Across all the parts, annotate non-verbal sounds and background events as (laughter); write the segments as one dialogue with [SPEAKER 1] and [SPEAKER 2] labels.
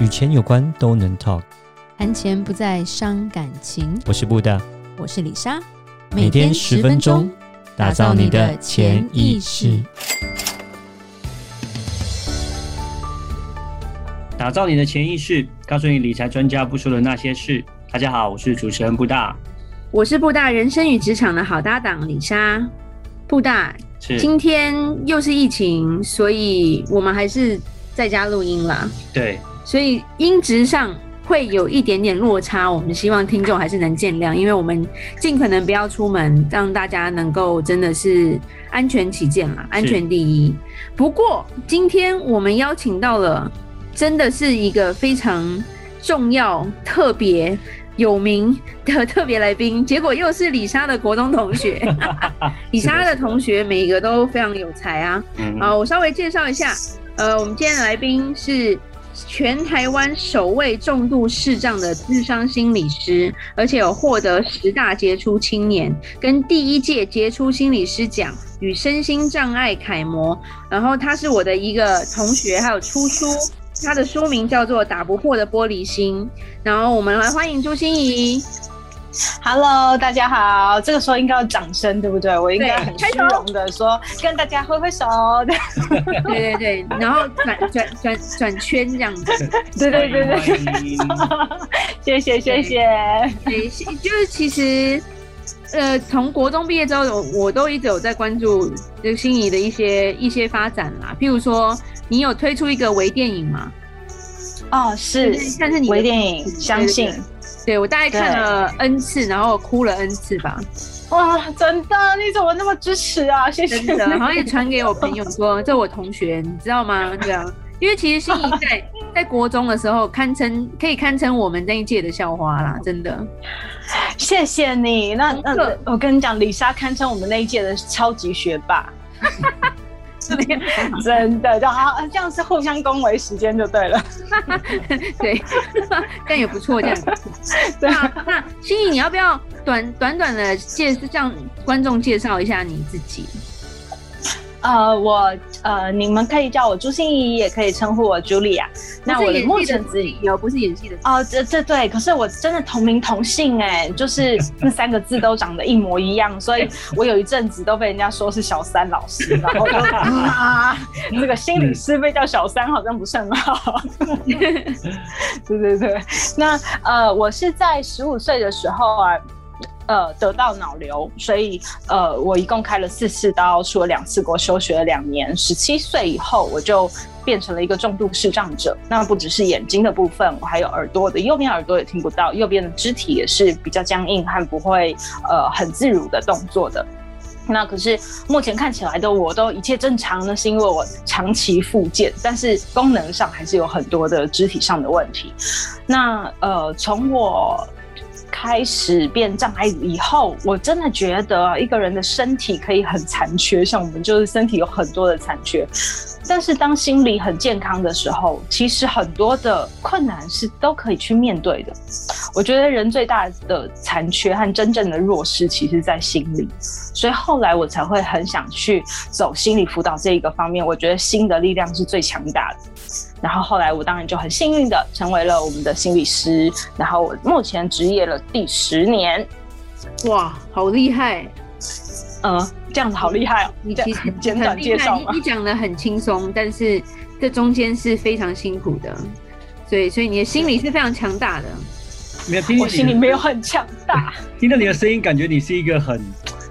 [SPEAKER 1] 与钱有关都能 talk，
[SPEAKER 2] 谈钱不再伤感情。
[SPEAKER 1] 我是布大，
[SPEAKER 2] 我是李莎，
[SPEAKER 1] 每天十分钟，打造你的潜意识，打造你的潜意识，告诉你理财专家不说的那些事。大家好，我是主持人布大，
[SPEAKER 2] 我是布大人生与职场的好搭档李莎。布大，今天又是疫情，所以我们还是在家录音啦。
[SPEAKER 1] 对。
[SPEAKER 2] 所以音质上会有一点点落差，我们希望听众还是能见谅，因为我们尽可能不要出门，让大家能够真的是安全起见嘛，安全第一。不过今天我们邀请到了，真的是一个非常重要、特别有名的特别来宾，结果又是李莎的国中同学。(laughs) 李莎的同学每一个都非常有才啊！好，我稍微介绍一下，呃，我们今天的来宾是。全台湾首位重度视障的智商心理师，而且有获得十大杰出青年跟第一届杰出心理师奖与身心障碍楷模。然后他是我的一个同学，还有出书，他的书名叫做《打不破的玻璃心》。然后我们来欢迎朱心怡。
[SPEAKER 3] Hello，大家好。这个时候应该要掌声，对不对？我应该很虚荣的说，跟大家挥挥手。(laughs)
[SPEAKER 2] 对对对，然后转转转转圈这样子。(laughs)
[SPEAKER 3] 对对对对，(laughs) 谢谢谢谢。
[SPEAKER 2] 对，就是其实，呃，从国中毕业之后，我我都一直有在关注这个芯仪的一些一些发展啦。譬如说，你有推出一个微电影吗？
[SPEAKER 3] 哦，是，
[SPEAKER 2] 但是你
[SPEAKER 3] 微电影，相信。
[SPEAKER 2] 对，我大概看了 N 次，然后哭了 N 次吧。
[SPEAKER 3] 哇，真的？你怎么那么支持啊？谢谢。
[SPEAKER 2] 真的，好像也传给我朋友说，这我同学，你知道吗？对啊，因为其实芯仪在 (laughs) 在国中的时候，堪称可以堪称我们那一届的校花啦，真的。
[SPEAKER 3] 谢谢你。那那我跟你讲，李莎堪称我们那一届的超级学霸。(laughs) 真的，就好，这样是互相恭维时间就对了。(laughs)
[SPEAKER 2] 对，(laughs) 但也不错，这样子。(laughs) 对啊，那心怡，你要不要短短短的介向观众介绍一下你自己？
[SPEAKER 3] 呃，我呃，你们可以叫我朱心怡，也可以称呼我茱莉亚。那我的目前自己
[SPEAKER 2] 有不是演戏的
[SPEAKER 3] 哦，这这对，可是我真的同名同姓哎，就是 (laughs) 那三个字都长得一模一样，所以我有一阵子都被人家说是小三老师，然后就 (laughs) 啊，这个心理师被叫小三好像不是很好。(laughs) 对对对，那呃，我是在十五岁的时候啊。呃，得到脑瘤，所以呃，我一共开了四次刀，出了两次国，休学了两年。十七岁以后，我就变成了一个重度视障者。那不只是眼睛的部分，我还有耳朵的，右边耳朵也听不到，右边的肢体也是比较僵硬和不会呃很自如的动作的。那可是目前看起来的我都一切正常呢，是因为我长期复健，但是功能上还是有很多的肢体上的问题。那呃，从我。开始变障碍以后，我真的觉得一个人的身体可以很残缺，像我们就是身体有很多的残缺，但是当心理很健康的时候，其实很多的困难是都可以去面对的。我觉得人最大的残缺和真正的弱势，其实在心里，所以后来我才会很想去走心理辅导这一个方面。我觉得心的力量是最强大的。然后后来我当然就很幸运的成为了我们的心理师，然后我目前职业了第十年。
[SPEAKER 2] 哇，好厉害！
[SPEAKER 3] 嗯，这样子好厉害哦。
[SPEAKER 2] 你其实
[SPEAKER 3] 简短介绍
[SPEAKER 2] 你讲的很轻松，但是这中间是非常辛苦的。所以，所以你的心理是非常强大的。
[SPEAKER 3] 没有听，我心里没有很强大。(laughs)
[SPEAKER 1] 听到你的声音，感觉你是一个很，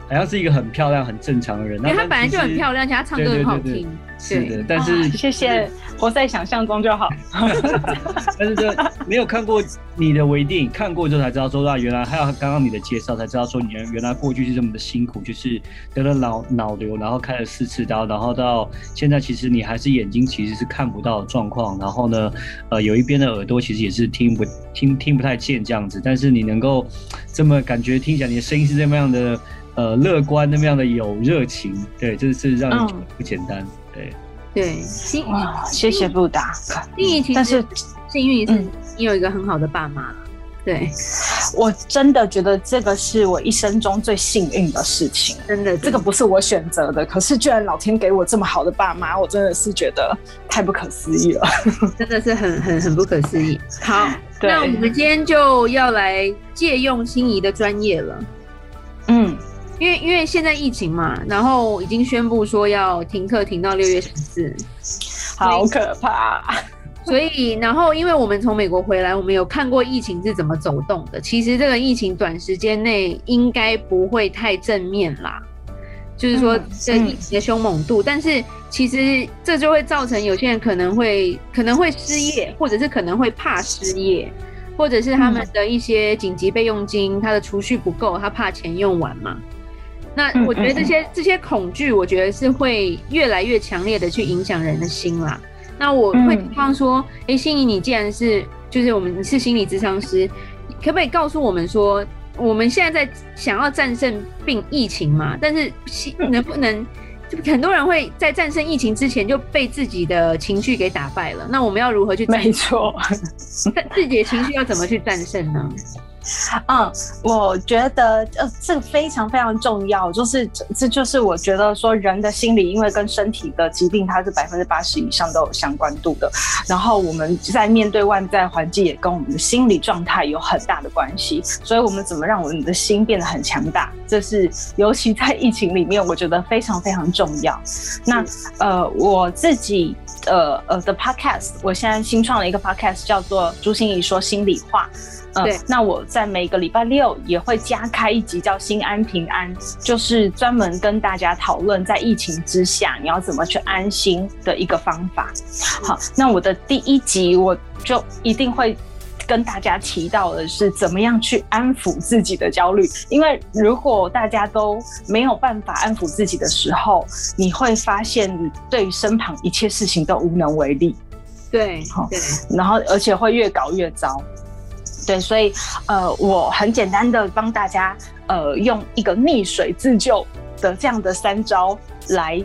[SPEAKER 1] 好像是一个很漂亮、很正常的人。
[SPEAKER 2] 因为他本来就很漂亮，而且他唱歌很好听。
[SPEAKER 1] 是的，但是、哦、
[SPEAKER 3] 谢谢，活在想象中就好。(laughs)
[SPEAKER 1] 但是这没有看过你的微电影，看过之后才知道说，啊，原来还有刚刚你的介绍才知道说，你原来过去是这么的辛苦，就是得了脑脑瘤，然后开了四次刀，然后到现在其实你还是眼睛其实是看不到状况，然后呢，呃，有一边的耳朵其实也是听不听听不太见这样子，但是你能够这么感觉听起来你的声音是这么样的呃乐观，那么样的有热情，对，这是让人不简单。嗯对
[SPEAKER 2] 对，
[SPEAKER 3] 哇，谢谢布达。
[SPEAKER 2] 芯仪其实，但是幸运是你有一个很好的爸妈。对，
[SPEAKER 3] 我真的觉得这个是我一生中最幸运的事情。
[SPEAKER 2] 真的，
[SPEAKER 3] 这个不是我选择的，可是居然老天给我这么好的爸妈，我真的是觉得太不可思议了，(laughs)
[SPEAKER 2] 真的是很很很不可思议。好，那我们今天就要来借用心仪的专业了。
[SPEAKER 3] 嗯，
[SPEAKER 2] 因为因为现在疫情嘛，然后已经宣布说要停课，停到六月十四，
[SPEAKER 3] 好可怕。(laughs)
[SPEAKER 2] 所以，然后因为我们从美国回来，我们有看过疫情是怎么走动的。其实这个疫情短时间内应该不会太正面啦，就是说这疫情的凶猛度。但是其实这就会造成有些人可能会可能会失业，或者是可能会怕失业，或者是他们的一些紧急备用金，他的储蓄不够，他怕钱用完嘛。那我觉得这些这些恐惧，我觉得是会越来越强烈的去影响人的心啦。那我会希望说，哎、嗯，心仪，你既然是就是我们你是心理咨商师，可不可以告诉我们说，我们现在在想要战胜病疫情嘛？但是能不能，就很多人会在战胜疫情之前就被自己的情绪给打败了。那我们要如何去？
[SPEAKER 3] 没错，
[SPEAKER 2] 自己的情绪要怎么去战胜呢？
[SPEAKER 3] 嗯，我觉得呃，这个非常非常重要，就是这就是我觉得说人的心理，因为跟身体的疾病，它是百分之八十以上都有相关度的。然后我们在面对外在环境，也跟我们的心理状态有很大的关系。所以，我们怎么让我们的心变得很强大，这是尤其在疫情里面，我觉得非常非常重要。那呃，我自己呃呃的 podcast，我现在新创了一个 podcast，叫做朱心怡说心里话。嗯，对，那我在每个礼拜六也会加开一集叫“心安平安”，就是专门跟大家讨论在疫情之下你要怎么去安心的一个方法。好，那我的第一集我就一定会跟大家提到的是怎么样去安抚自己的焦虑，因为如果大家都没有办法安抚自己的时候，你会发现你对身旁一切事情都无能为力。
[SPEAKER 2] 对，好，对，
[SPEAKER 3] 然后而且会越搞越糟。对，所以呃，我很简单的帮大家呃，用一个溺水自救的这样的三招来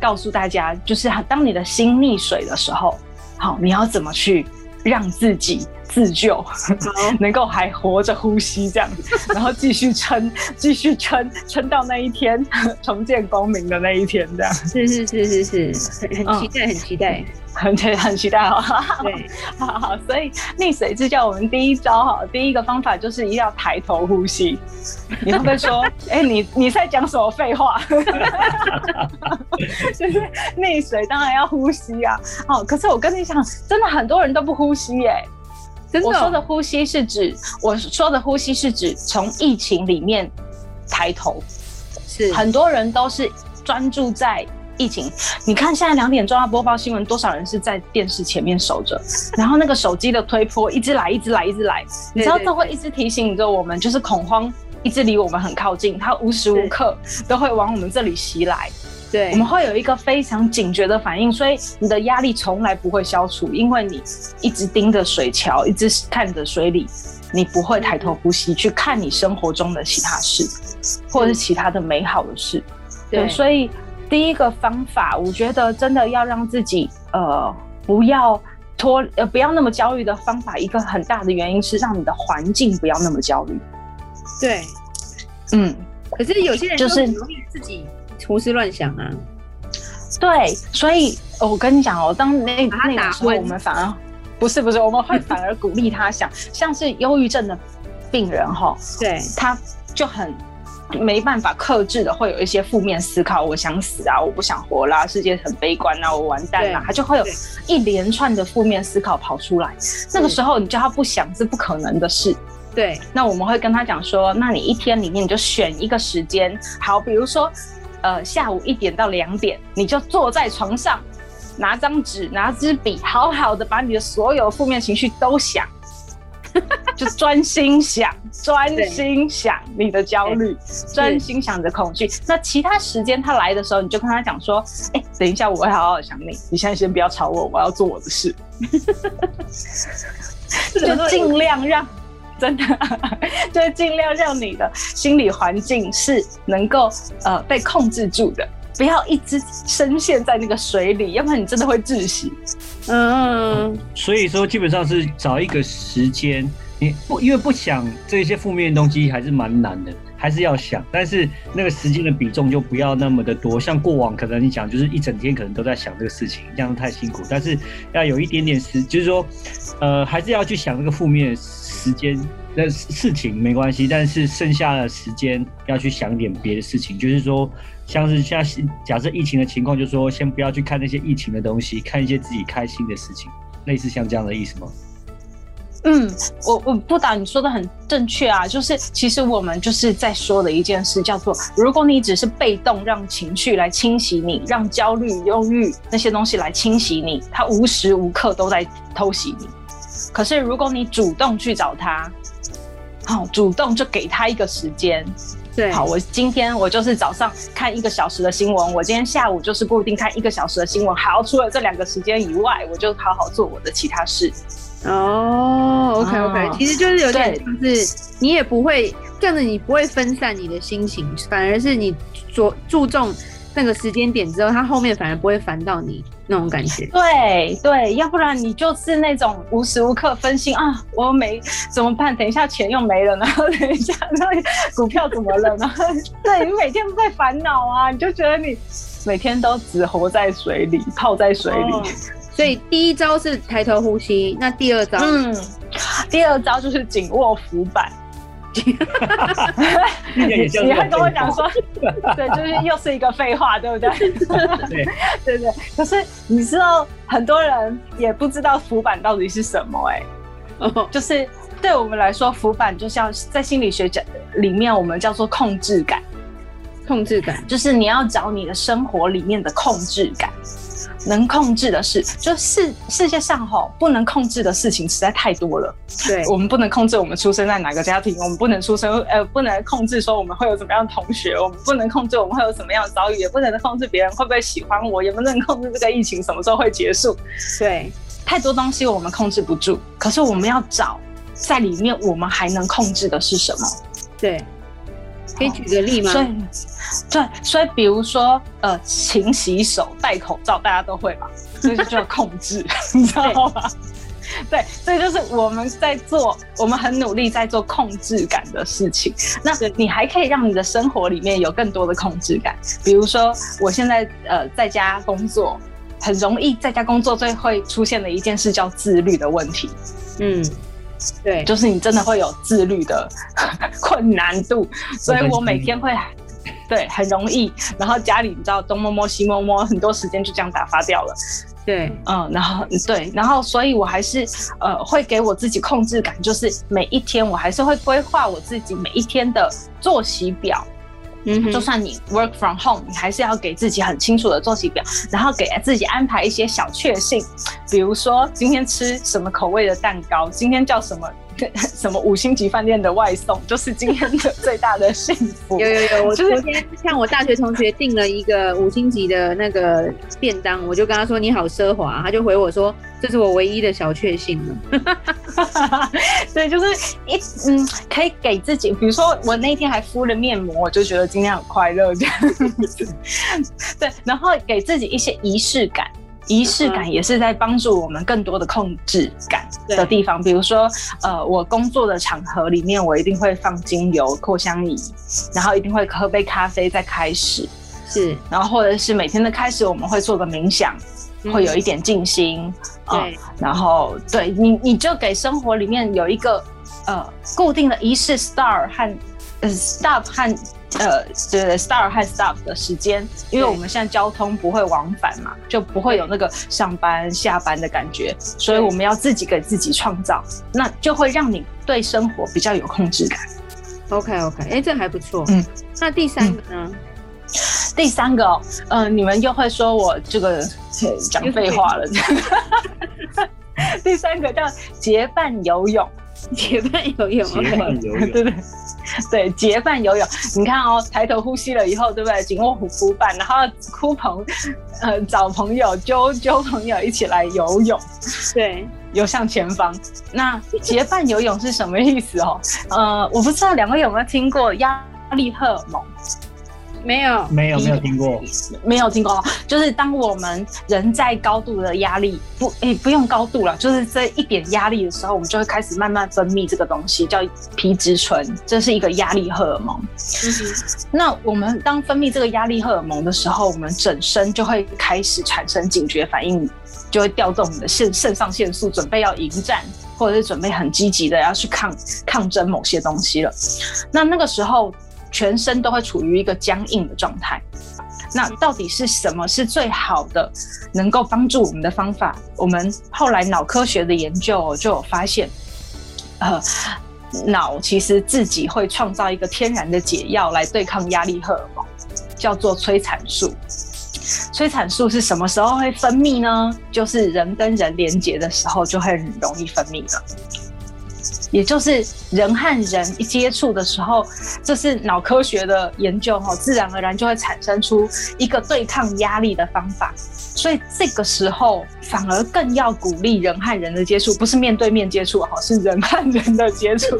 [SPEAKER 3] 告诉大家，就是当你的心溺水的时候，好，你要怎么去让自己自救，(laughs) 能够还活着呼吸这样子，然后继续撑，继续撑，撑到那一天 (laughs) 重见光明的那一天，这样。
[SPEAKER 2] 是是是是是，很很期待，很期待。(laughs)
[SPEAKER 3] 很很期待哦，对，(laughs) 好好，所以溺水之教，我们第一招哈，第一个方法就是一定要抬头呼吸。你会不会说，(laughs) 哎、欸，你你在讲什么废话？就是溺水当然要呼吸啊，哦，可是我跟你讲，真的很多人都不呼吸耶、欸。真的，我说的呼吸是指，我说的呼吸是指从疫情里面抬头，是很多人都是专注在。疫情，你看现在两点钟要播报新闻，多少人是在电视前面守着？(laughs) 然后那个手机的推波一直来，一直来，一直来，你知道这会一直提醒着我们，就是恐慌一直离我们很靠近，它无时无刻都会往我们这里袭来。对，我们会有一个非常警觉的反应，所以你的压力从来不会消除，因为你一直盯着水桥，一直看着水里，你不会抬头呼吸去看你生活中的其他事，或者是其他的美好的事。对，对所以。第一个方法，我觉得真的要让自己呃不要拖呃不要那么焦虑的方法，一个很大的原因是让你的环境不要那么焦虑。
[SPEAKER 2] 对，嗯，可是有些人就是容易自己胡思乱想啊。
[SPEAKER 3] 对，所以我跟你讲哦，当那那个时候我们反而不是不是，我们会反而鼓励他想，像是忧郁症的病人哈，对，他就很。没办法克制的，会有一些负面思考，我想死啊，我不想活啦，世界很悲观啊，我完蛋了，他就会有一连串的负面思考跑出来。那个时候，你叫他不想是不可能的事。对，那我们会跟他讲说，那你一天里面你就选一个时间，好，比如说，呃，下午一点到两点，你就坐在床上，拿张纸，拿支笔，好好的把你的所有负面情绪都想。(laughs) 就专心想，专心想你的焦虑，专心想着恐惧。那其他时间他来的时候，你就跟他讲说：“哎、欸，等一下，我会好好想你。你现在先不要吵我，我要做我的事。(laughs) ”就尽量让，真的，(laughs) 就尽量让你的心理环境是能够呃被控制住的。不要一直深陷在那个水里，要不然你真的会窒息。
[SPEAKER 1] 嗯，所以说基本上是找一个时间，你不因为不想这些负面的东西还是蛮难的，还是要想，但是那个时间的比重就不要那么的多。像过往可能你讲就是一整天可能都在想这个事情，这样太辛苦。但是要有一点点时，就是说，呃，还是要去想那个负面时间那事情没关系，但是剩下的时间要去想点别的事情，就是说，像是像假设疫情的情况，就是说先不要去看那些疫情的东西，看一些自己开心的事情，类似像这样的意思吗？
[SPEAKER 3] 嗯，我我不打你说的很正确啊，就是其实我们就是在说的一件事，叫做如果你只是被动让情绪来侵袭你，让焦虑、忧郁那些东西来侵袭你，它无时无刻都在偷袭你。可是如果你主动去找他，好，主动就给他一个时间，
[SPEAKER 2] 对，
[SPEAKER 3] 好，我今天我就是早上看一个小时的新闻，我今天下午就是固定看一个小时的新闻，好，除了这两个时间以外，我就好好做我的其他事。
[SPEAKER 2] 哦，OK OK，
[SPEAKER 3] 哦，
[SPEAKER 2] 其实就是有点就是你也不会这样子，你不会分散你的心情，反而是你着注重那个时间点之后，他后面反而不会烦到你那种感觉。
[SPEAKER 3] 对对，要不然你就是那种无时无刻分心啊，我没怎么办？等一下钱又没了，然后等一下那股票怎么了？然后对 (laughs) 你每天都在烦恼啊，你就觉得你每天都只活在水里，泡在水里。哦
[SPEAKER 2] 所以第一招是抬头呼吸，那第二招，
[SPEAKER 3] 嗯，第二招就是紧握浮板。
[SPEAKER 1] 你
[SPEAKER 3] 你还跟我讲说，(laughs) 对，就是又是一个废话，对不对？
[SPEAKER 1] 对 (laughs)
[SPEAKER 3] 对对。可是你知道，很多人也不知道浮板到底是什么、欸，哎、oh.，就是对我们来说，浮板就像在心理学讲里面，我们叫做控制感。
[SPEAKER 2] 控制感
[SPEAKER 3] 就是你要找你的生活里面的控制感。能控制的事，就是世界上吼不能控制的事情实在太多了。
[SPEAKER 2] 对，(laughs)
[SPEAKER 3] 我们不能控制我们出生在哪个家庭，我们不能出生 (laughs) 呃不能控制说我们会有什么样的同学，我们不能控制我们会有什么样的遭遇，也不能控制别人会不会喜欢我，也不能控制这个疫情什么时候会结束。
[SPEAKER 2] 对，
[SPEAKER 3] 太多东西我们控制不住，可是我们要找在里面我们还能控制的是什么？
[SPEAKER 2] 对。可以举个例吗？
[SPEAKER 3] 所以，对，所以比如说，呃，勤洗手、戴口罩，大家都会吧？(laughs) 所以就叫控制，(laughs) 你知道吗？对，所以就是我们在做，我们很努力在做控制感的事情。那你还可以让你的生活里面有更多的控制感，比如说，我现在呃在家工作，很容易在家工作最会出现的一件事叫自律的问题。
[SPEAKER 2] 嗯。对，
[SPEAKER 3] 就是你真的会有自律的 (laughs) 困难度，所以我每天会，对，很容易，然后家里你知道东摸摸西摸摸，很多时间就这样打发掉了。
[SPEAKER 2] 对，
[SPEAKER 3] 嗯，然后对，然后所以我还是呃会给我自己控制感，就是每一天我还是会规划我自己每一天的作息表。嗯，就算你 work from home，你还是要给自己很清楚的作息表，然后给自己安排一些小确幸，比如说今天吃什么口味的蛋糕，今天叫什么。(laughs) 什么五星级饭店的外送，就是今天的最大的幸福。(laughs)
[SPEAKER 2] 有有有，我 (laughs) 昨天像我大学同学订了一个五星级的那个便当，我就跟他说你好奢华，他就回我说这是我唯一的小确幸了。
[SPEAKER 3] 对，就是一嗯，可以给自己，比如说我那天还敷了面膜，我就觉得今天很快乐这样子。对，然后给自己一些仪式感。仪式感也是在帮助我们更多的控制感的地方，比如说，呃，我工作的场合里面，我一定会放精油扩香仪，然后一定会喝杯咖啡再开始，
[SPEAKER 2] 是，
[SPEAKER 3] 然后或者是每天的开始，我们会做个冥想，会有一点静心，
[SPEAKER 2] 嗯，对，
[SPEAKER 3] 然后对你，你就给生活里面有一个呃固定的仪式，start 和呃 stop 和。呃，对对，start 和 stop 的时间，因为我们现在交通不会往返嘛，就不会有那个上班下班的感觉，所以我们要自己给自己创造，那就会让你对生活比较有控制感。
[SPEAKER 2] OK OK，哎、欸，这还不错。
[SPEAKER 3] 嗯，
[SPEAKER 2] 那第三个呢？嗯、
[SPEAKER 3] 第三个、哦，呃，你们又会说我这个讲废话了。(laughs) 第三个叫结伴游泳，
[SPEAKER 2] 结伴游泳，
[SPEAKER 1] 结伴游泳，
[SPEAKER 3] 对对。(laughs) 对，结伴游泳，你看哦，抬头呼吸了以后，对不对？紧握浮板，然后哭朋，呃，找朋友，揪揪朋友一起来游泳，
[SPEAKER 2] 对，
[SPEAKER 3] 游向前方。那结伴游泳是什么意思哦？呃，我不知道两位有没有听过压力荷尔蒙？
[SPEAKER 2] 没有，
[SPEAKER 1] 没有，没有听过，
[SPEAKER 3] 没有听过。就是当我们人在高度的压力，不，诶、欸，不用高度了，就是这一点压力的时候，我们就会开始慢慢分泌这个东西，叫皮质醇，这是一个压力荷尔蒙。嗯。那我们当分泌这个压力荷尔蒙的时候，我们整身就会开始产生警觉反应，就会调动我们的肾肾上腺素，准备要迎战，或者是准备很积极的要去抗抗争某些东西了。那那个时候。全身都会处于一个僵硬的状态。那到底是什么是最好的能够帮助我们的方法？我们后来脑科学的研究就有发现，呃，脑其实自己会创造一个天然的解药来对抗压力荷尔蒙，叫做催产素。催产素是什么时候会分泌呢？就是人跟人连接的时候就会很容易分泌了。也就是人和人一接触的时候，这是脑科学的研究哈，自然而然就会产生出一个对抗压力的方法。所以这个时候反而更要鼓励人和人的接触，不是面对面接触哈，是人和人的接触，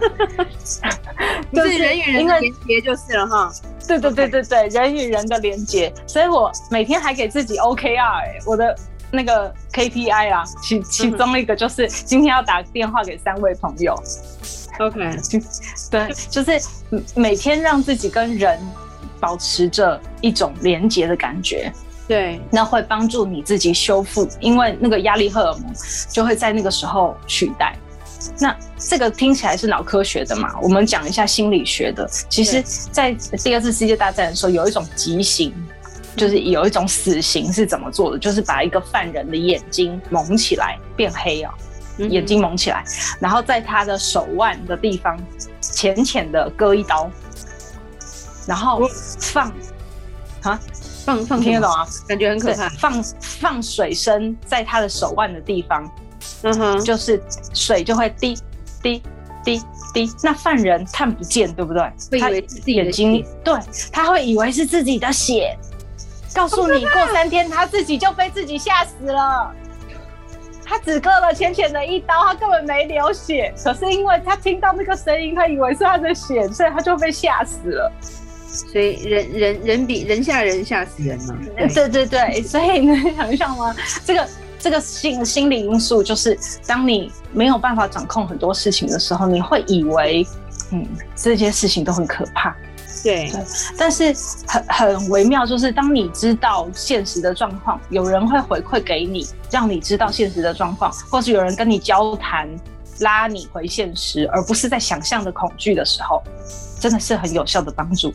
[SPEAKER 3] (laughs)
[SPEAKER 2] 就是人与人的连接就是了哈。
[SPEAKER 3] 对对对对对，人与人的连接。所以我每天还给自己 OKR，欸，我的。那个 KPI 啊，其其中一个就是今天要打电话给三位朋友。
[SPEAKER 2] OK，(laughs)
[SPEAKER 3] 对，就是每天让自己跟人保持着一种连接的感觉。
[SPEAKER 2] 对，
[SPEAKER 3] 那会帮助你自己修复，因为那个压力荷尔蒙就会在那个时候取代。那这个听起来是脑科学的嘛？我们讲一下心理学的。其实，在第二次世界大战的时候，有一种极刑。就是有一种死刑是怎么做的？就是把一个犯人的眼睛蒙起来变黑啊，眼睛蒙起来，然后在他的手腕的地方浅浅的割一刀，然后放啊
[SPEAKER 2] 放放
[SPEAKER 3] 听得懂啊？
[SPEAKER 2] 感觉很可怕。
[SPEAKER 3] 放放水声在他的手腕的地方，
[SPEAKER 2] 嗯哼，
[SPEAKER 3] 就是水就会滴滴滴滴。那犯人看不见，对不对？
[SPEAKER 2] 会以为是自己
[SPEAKER 3] 眼睛，对，他会以为是自己的血。告诉你，过三天他自己就被自己吓死了。他只割了浅浅的一刀，他根本没流血。可是因为他听到那个声音，他以为是他的血，所以他就被吓死了。
[SPEAKER 2] 所以人人人比人吓人吓死人嘛。
[SPEAKER 3] 对对对对，所以你能想象吗？这个这个心心理因素，就是当你没有办法掌控很多事情的时候，你会以为，嗯，这些事情都很可怕。
[SPEAKER 2] 对，
[SPEAKER 3] 对，但是很很微妙，就是当你知道现实的状况，有人会回馈给你，让你知道现实的状况，或是有人跟你交谈，拉你回现实，而不是在想象的恐惧的时候，真的是很有效的帮助。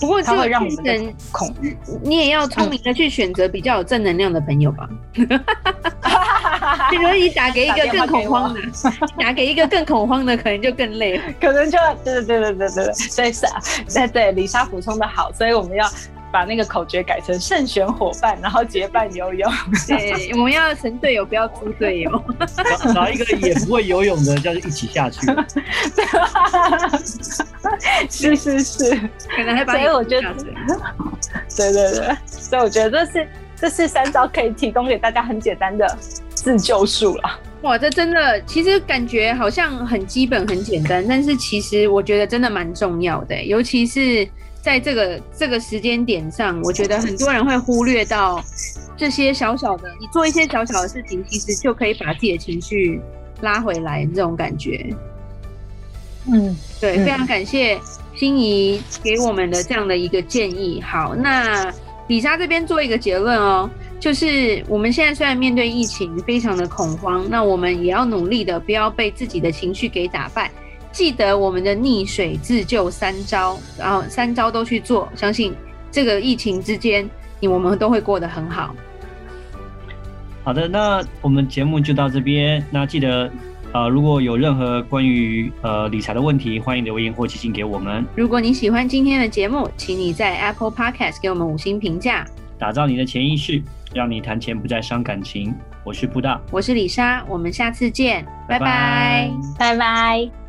[SPEAKER 2] 不过，
[SPEAKER 3] 它会让我们的恐惧，
[SPEAKER 2] 你也要聪明的去选择比较有正能量的朋友吧。(laughs) 比如你打给一个更恐慌的，打，打给一个更恐慌的，可能就更累了，
[SPEAKER 3] 可能就对对对对对对，所以是啊，对对，李莎补充的好，所以我们要。把那个口诀改成慎选伙伴，然后结伴游泳。
[SPEAKER 2] 对，我们要成队友，不要猪队友。
[SPEAKER 1] 找找一个也不会游泳的，叫做一起下去。(laughs)
[SPEAKER 3] 是是是，
[SPEAKER 2] 可能还把。
[SPEAKER 3] 所以我觉得，对对对，所以我觉得这是这是三招可以提供给大家很简单的自救术了。
[SPEAKER 2] 哇，这真的其实感觉好像很基本很简单，但是其实我觉得真的蛮重要的，尤其是。在这个这个时间点上，我觉得很多人会忽略到这些小小的，你做一些小小的事情，其实就可以把自己的情绪拉回来，这种感觉。
[SPEAKER 3] 嗯，
[SPEAKER 2] 对，非常感谢心仪给我们的这样的一个建议。好，那李莎这边做一个结论哦，就是我们现在虽然面对疫情非常的恐慌，那我们也要努力的不要被自己的情绪给打败。记得我们的溺水自救三招，然后三招都去做，相信这个疫情之间，你我们都会过得很好。
[SPEAKER 1] 好的，那我们节目就到这边。那记得，呃，如果有任何关于呃理财的问题，欢迎留言或寄信给我们。
[SPEAKER 2] 如果你喜欢今天的节目，请你在 Apple Podcast 给我们五星评价。
[SPEAKER 1] 打造你的潜意识，让你谈钱不再伤感情。我是布大，
[SPEAKER 2] 我是李莎，我们下次见，拜拜，
[SPEAKER 3] 拜拜。